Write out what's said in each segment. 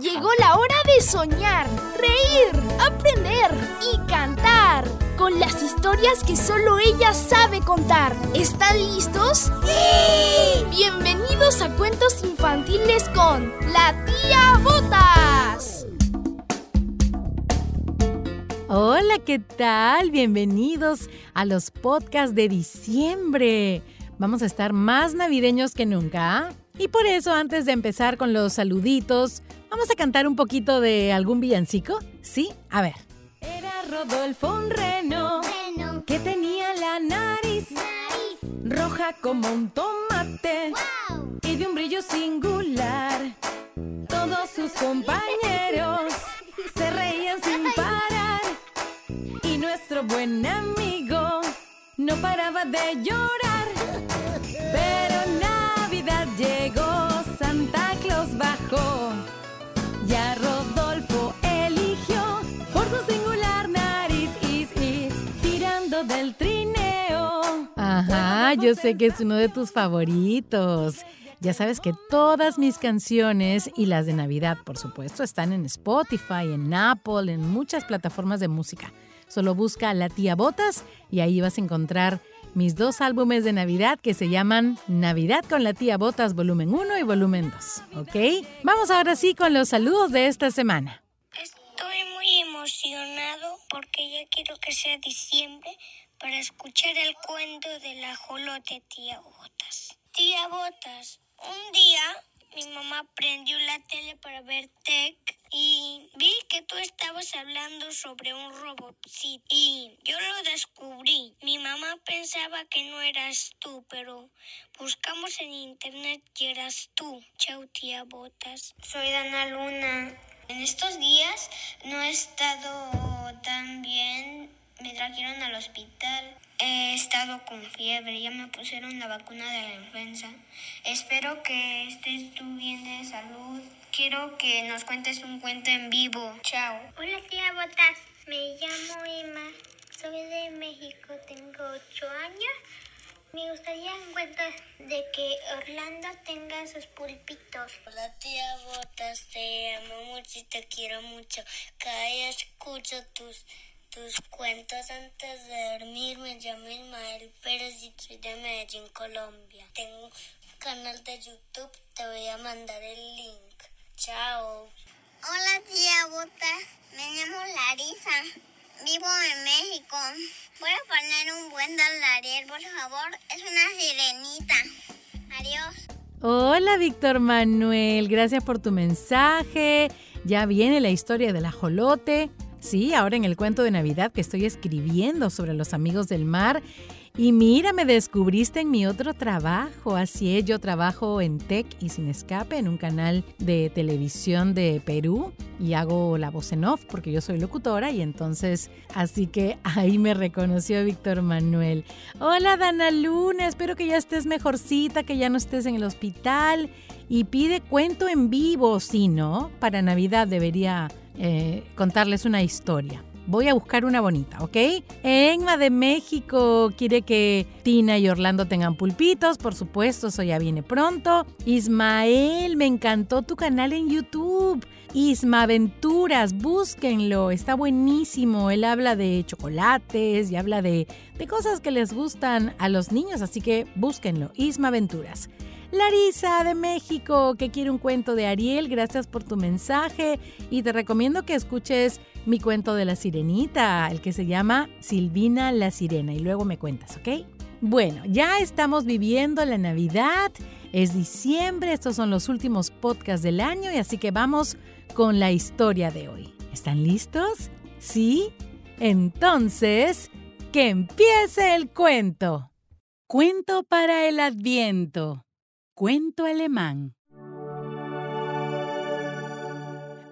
Llegó la hora de soñar, reír, aprender y cantar con las historias que solo ella sabe contar. ¿Están listos? ¡Sí! Bienvenidos a Cuentos Infantiles con la tía Botas. Hola, ¿qué tal? Bienvenidos a los podcasts de diciembre. Vamos a estar más navideños que nunca. ¿ah? Y por eso, antes de empezar con los saluditos, vamos a cantar un poquito de algún villancico. ¿Sí? A ver. Era Rodolfo un reno, que tenía la nariz, roja como un tomate y de un brillo singular. Todos sus compañeros se reían sin parar y nuestro buen amigo no paraba de llorar. Yo sé que es uno de tus favoritos. Ya sabes que todas mis canciones y las de Navidad, por supuesto, están en Spotify, en Apple, en muchas plataformas de música. Solo busca La Tía Botas y ahí vas a encontrar mis dos álbumes de Navidad que se llaman Navidad con la Tía Botas volumen 1 y volumen 2. ¿Ok? Vamos ahora sí con los saludos de esta semana. Estoy muy emocionado porque ya quiero que sea diciembre para escuchar el cuento de la jolote tía Botas. Tía Botas, un día mi mamá prendió la tele para ver Tech y vi que tú estabas hablando sobre un robotcito y yo lo descubrí. Mi mamá pensaba que no eras tú, pero buscamos en internet y eras tú. Chau, tía Botas. Soy Dana Luna. En estos días no he estado tan bien. Me trajeron al hospital. He estado con fiebre, ya me pusieron la vacuna de la influenza. Espero que estés tú bien de salud. Quiero que nos cuentes un cuento en vivo. Chao. Hola tía Botas, me llamo Emma. Soy de México, tengo 8 años. Me gustaría un cuento de que Orlando tenga sus pulpitos. Hola tía Botas, te amo mucho y te quiero mucho. Cada día escucho tus tus cuentos antes de dormir. Me llamo Ismael Pérez y soy de Medellín, Colombia. Tengo un canal de YouTube, te voy a mandar el link. Chao. Hola tía Bota, me llamo Larisa. Vivo en México. Voy a poner un buen dólar, por favor. Es una sirenita. Adiós. Hola Víctor Manuel, gracias por tu mensaje. Ya viene la historia del ajolote. Sí, ahora en el cuento de Navidad que estoy escribiendo sobre los amigos del mar. Y mira, me descubriste en mi otro trabajo. Así es, yo trabajo en Tech y Sin Escape, en un canal de televisión de Perú. Y hago la voz en off porque yo soy locutora. Y entonces, así que ahí me reconoció Víctor Manuel. Hola, Dana Luna. Espero que ya estés mejorcita, que ya no estés en el hospital. Y pide cuento en vivo, si no, para Navidad debería eh, contarles una historia. Voy a buscar una bonita, ¿ok? Enma de México quiere que Tina y Orlando tengan pulpitos, por supuesto, eso ya viene pronto. Ismael, me encantó tu canal en YouTube. Isma Aventuras, búsquenlo, está buenísimo. Él habla de chocolates y habla de, de cosas que les gustan a los niños, así que búsquenlo. Isma Aventuras. Larisa de México, que quiere un cuento de Ariel, gracias por tu mensaje y te recomiendo que escuches mi cuento de la sirenita, el que se llama Silvina la Sirena y luego me cuentas, ¿ok? Bueno, ya estamos viviendo la Navidad, es diciembre, estos son los últimos podcasts del año y así que vamos con la historia de hoy. ¿Están listos? ¿Sí? Entonces, que empiece el cuento. Cuento para el Adviento. Cuento alemán.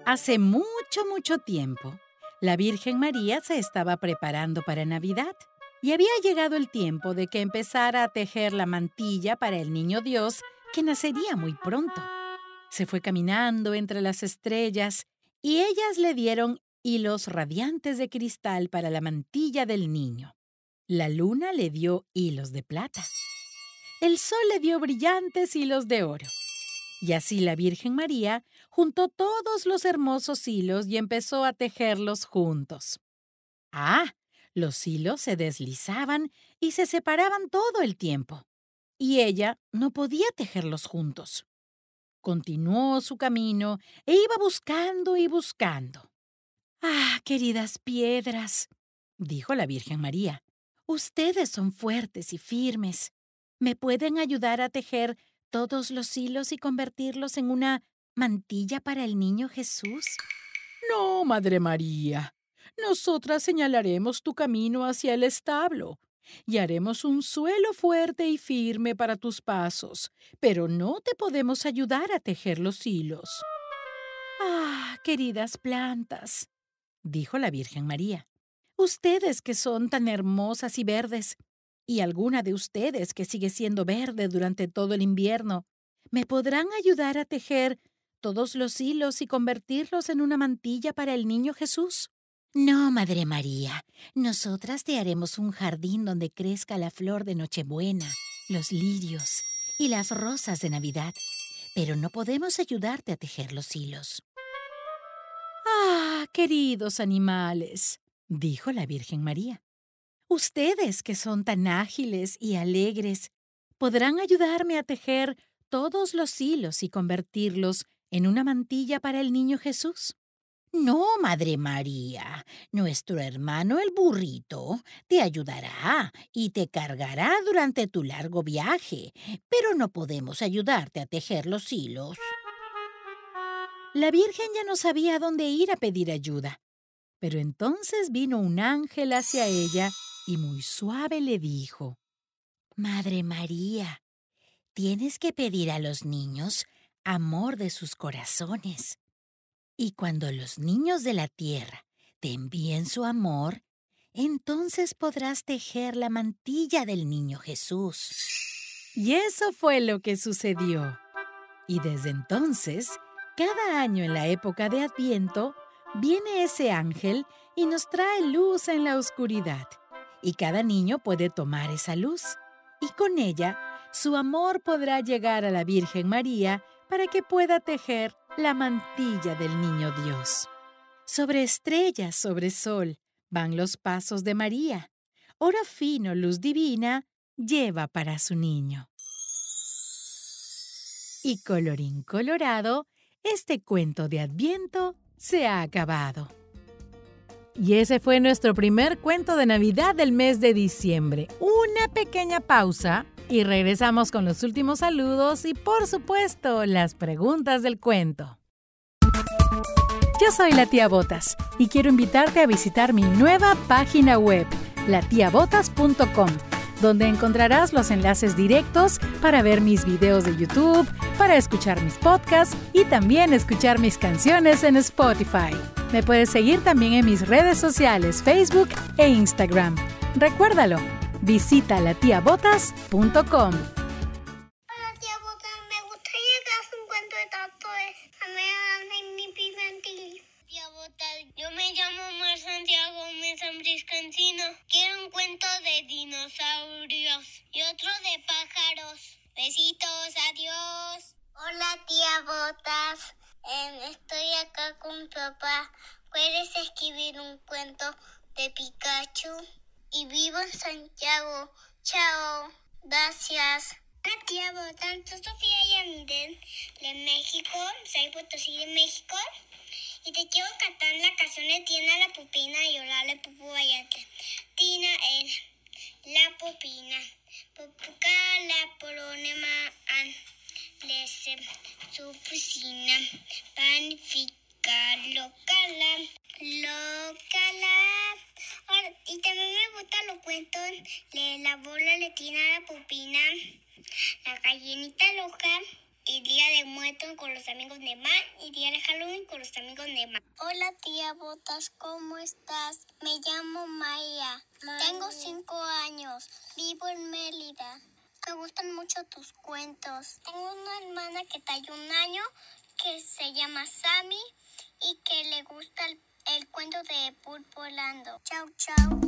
Hace mucho, mucho tiempo, la Virgen María se estaba preparando para Navidad y había llegado el tiempo de que empezara a tejer la mantilla para el niño Dios que nacería muy pronto. Se fue caminando entre las estrellas y ellas le dieron hilos radiantes de cristal para la mantilla del niño. La luna le dio hilos de plata el sol le dio brillantes hilos de oro. Y así la Virgen María juntó todos los hermosos hilos y empezó a tejerlos juntos. Ah, los hilos se deslizaban y se separaban todo el tiempo. Y ella no podía tejerlos juntos. Continuó su camino e iba buscando y buscando. Ah, queridas piedras, dijo la Virgen María, ustedes son fuertes y firmes. ¿Me pueden ayudar a tejer todos los hilos y convertirlos en una mantilla para el niño Jesús? No, Madre María. Nosotras señalaremos tu camino hacia el establo y haremos un suelo fuerte y firme para tus pasos, pero no te podemos ayudar a tejer los hilos. Ah, queridas plantas, dijo la Virgen María, ustedes que son tan hermosas y verdes, y alguna de ustedes que sigue siendo verde durante todo el invierno, ¿me podrán ayudar a tejer todos los hilos y convertirlos en una mantilla para el niño Jesús? No, Madre María, nosotras te haremos un jardín donde crezca la flor de Nochebuena, los lirios y las rosas de Navidad, pero no podemos ayudarte a tejer los hilos. Ah, queridos animales, dijo la Virgen María. Ustedes, que son tan ágiles y alegres, podrán ayudarme a tejer todos los hilos y convertirlos en una mantilla para el niño Jesús. No, Madre María, nuestro hermano el burrito te ayudará y te cargará durante tu largo viaje, pero no podemos ayudarte a tejer los hilos. La Virgen ya no sabía dónde ir a pedir ayuda, pero entonces vino un ángel hacia ella y muy suave le dijo, Madre María, tienes que pedir a los niños amor de sus corazones. Y cuando los niños de la tierra te envíen su amor, entonces podrás tejer la mantilla del niño Jesús. Y eso fue lo que sucedió. Y desde entonces, cada año en la época de Adviento, viene ese ángel y nos trae luz en la oscuridad y cada niño puede tomar esa luz. Y con ella, su amor podrá llegar a la Virgen María para que pueda tejer la mantilla del niño Dios. Sobre estrellas, sobre sol, van los pasos de María. Oro fino, luz divina, lleva para su niño. Y colorín colorado, este cuento de Adviento se ha acabado. Y ese fue nuestro primer cuento de Navidad del mes de diciembre. Una pequeña pausa y regresamos con los últimos saludos y por supuesto las preguntas del cuento. Yo soy la tía Botas y quiero invitarte a visitar mi nueva página web, latiabotas.com donde encontrarás los enlaces directos para ver mis videos de YouTube, para escuchar mis podcasts y también escuchar mis canciones en Spotify. Me puedes seguir también en mis redes sociales, Facebook e Instagram. Recuérdalo, visita latiabotas.com. Hola tía Botas, me gustaría que hagas un cuento de tatuajes. A mí mi infantil. Tía Botas, yo me llamo Mar Santiago Mesambris Cancino. Quiero un cuento de dinosaurios y otro de pájaros. Besitos, adiós. Hola tía Botas, Em, estoy acá con papá. ¿Puedes escribir un cuento de Pikachu? Y vivo en Santiago. Chao. Gracias. La Botas, soy Sofía Yamiden de México, soy Potosí de México. Y te quiero cantar la canción de Tina la Pupina y Orale Pupu Vayate. Tina el la Pupina, Pupuca la Poronema an lese su oficina, panifica locala, locala. Y también me gustan los cuentos de la bola letina la pupina, la gallinita loca y Día de Muertos con los amigos de Man y Día de Halloween con los amigos de Man. Hola tía Botas, ¿cómo estás? Me llamo Maya, tengo cinco años, vivo en Mérida. Me gustan mucho tus cuentos. Tengo una hermana que está un año que se llama Sammy y que le gusta el, cuento de Pulpolando. Chau, chau.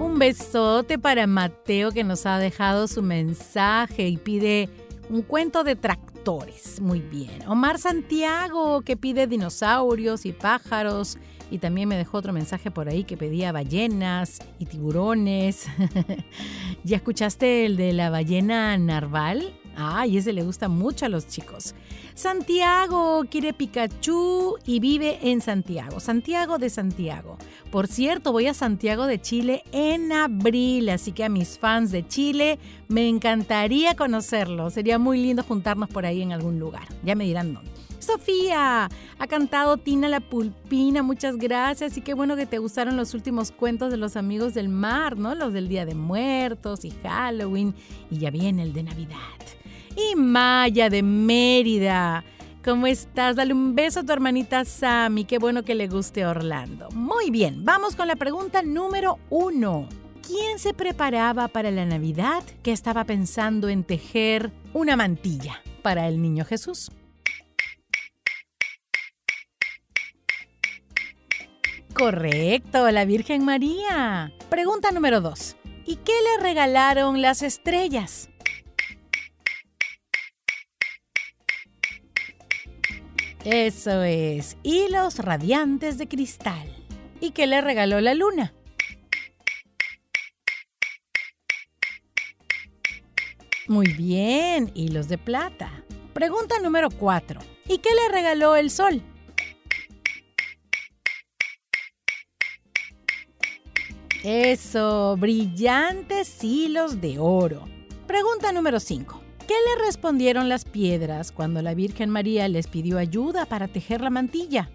Un besote para Mateo que nos ha dejado su mensaje y pide un cuento de tractores. Muy bien. Omar Santiago, que pide dinosaurios y pájaros. Y también me dejó otro mensaje por ahí que pedía ballenas y tiburones. ¿Ya escuchaste el de la ballena narval? Ay, ese le gusta mucho a los chicos. Santiago quiere Pikachu y vive en Santiago. Santiago de Santiago. Por cierto, voy a Santiago de Chile en abril, así que a mis fans de Chile me encantaría conocerlo. Sería muy lindo juntarnos por ahí en algún lugar. Ya me dirán dónde. Sofía, ha cantado Tina la Pulpina, muchas gracias y qué bueno que te gustaron los últimos cuentos de los amigos del mar, ¿no? Los del Día de Muertos y Halloween y ya viene el de Navidad y Maya de Mérida. ¿Cómo estás? Dale un beso a tu hermanita Sammy. Qué bueno que le guste Orlando. Muy bien, vamos con la pregunta número uno. ¿Quién se preparaba para la Navidad que estaba pensando en tejer una mantilla para el niño Jesús? Correcto, la Virgen María. Pregunta número dos. ¿Y qué le regalaron las estrellas? Eso es, hilos radiantes de cristal. ¿Y qué le regaló la luna? Muy bien, hilos de plata. Pregunta número 4. ¿Y qué le regaló el sol? Eso, brillantes hilos de oro. Pregunta número 5. ¿Qué le respondieron las piedras cuando la Virgen María les pidió ayuda para tejer la mantilla?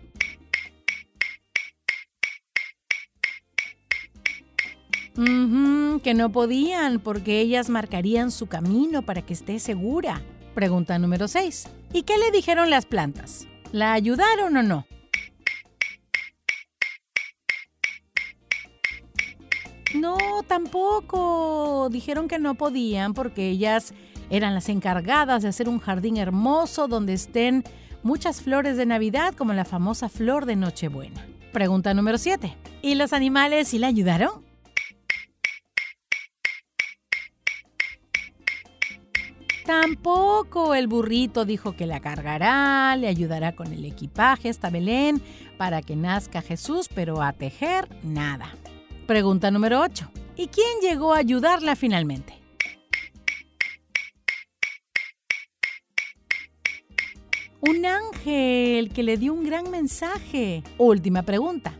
que no podían porque ellas marcarían su camino para que esté segura. Pregunta número 6. ¿Y qué le dijeron las plantas? ¿La ayudaron o no? No, tampoco. Dijeron que no podían porque ellas eran las encargadas de hacer un jardín hermoso donde estén muchas flores de Navidad como la famosa flor de Nochebuena. Pregunta número 7. ¿Y los animales sí le ayudaron? Tampoco el burrito dijo que la cargará, le ayudará con el equipaje hasta Belén para que nazca Jesús, pero a tejer nada. Pregunta número 8. ¿Y quién llegó a ayudarla finalmente? Un ángel que le dio un gran mensaje. Última pregunta.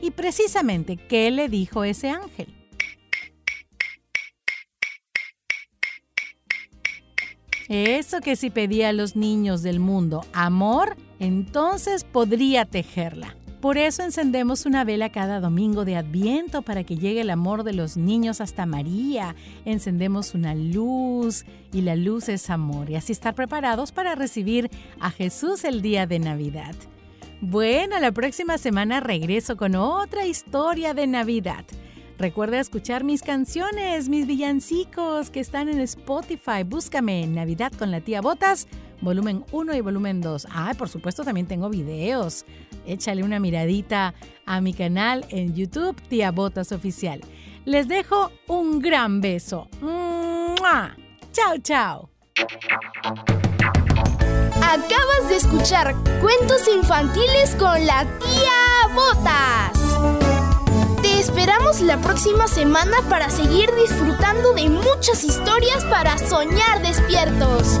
Y precisamente, ¿qué le dijo ese ángel? Eso que si pedía a los niños del mundo amor, entonces podría tejerla. Por eso encendemos una vela cada domingo de Adviento para que llegue el amor de los niños hasta María. Encendemos una luz y la luz es amor y así estar preparados para recibir a Jesús el día de Navidad. Bueno, la próxima semana regreso con otra historia de Navidad. Recuerda escuchar mis canciones, mis villancicos que están en Spotify. Búscame Navidad con la tía Botas, volumen 1 y volumen 2. Ah, por supuesto también tengo videos. Échale una miradita a mi canal en YouTube, Tía Botas Oficial. Les dejo un gran beso. Chao, chao. Acabas de escuchar cuentos infantiles con la tía Botas esperamos la próxima semana para seguir disfrutando de muchas historias para soñar despiertos.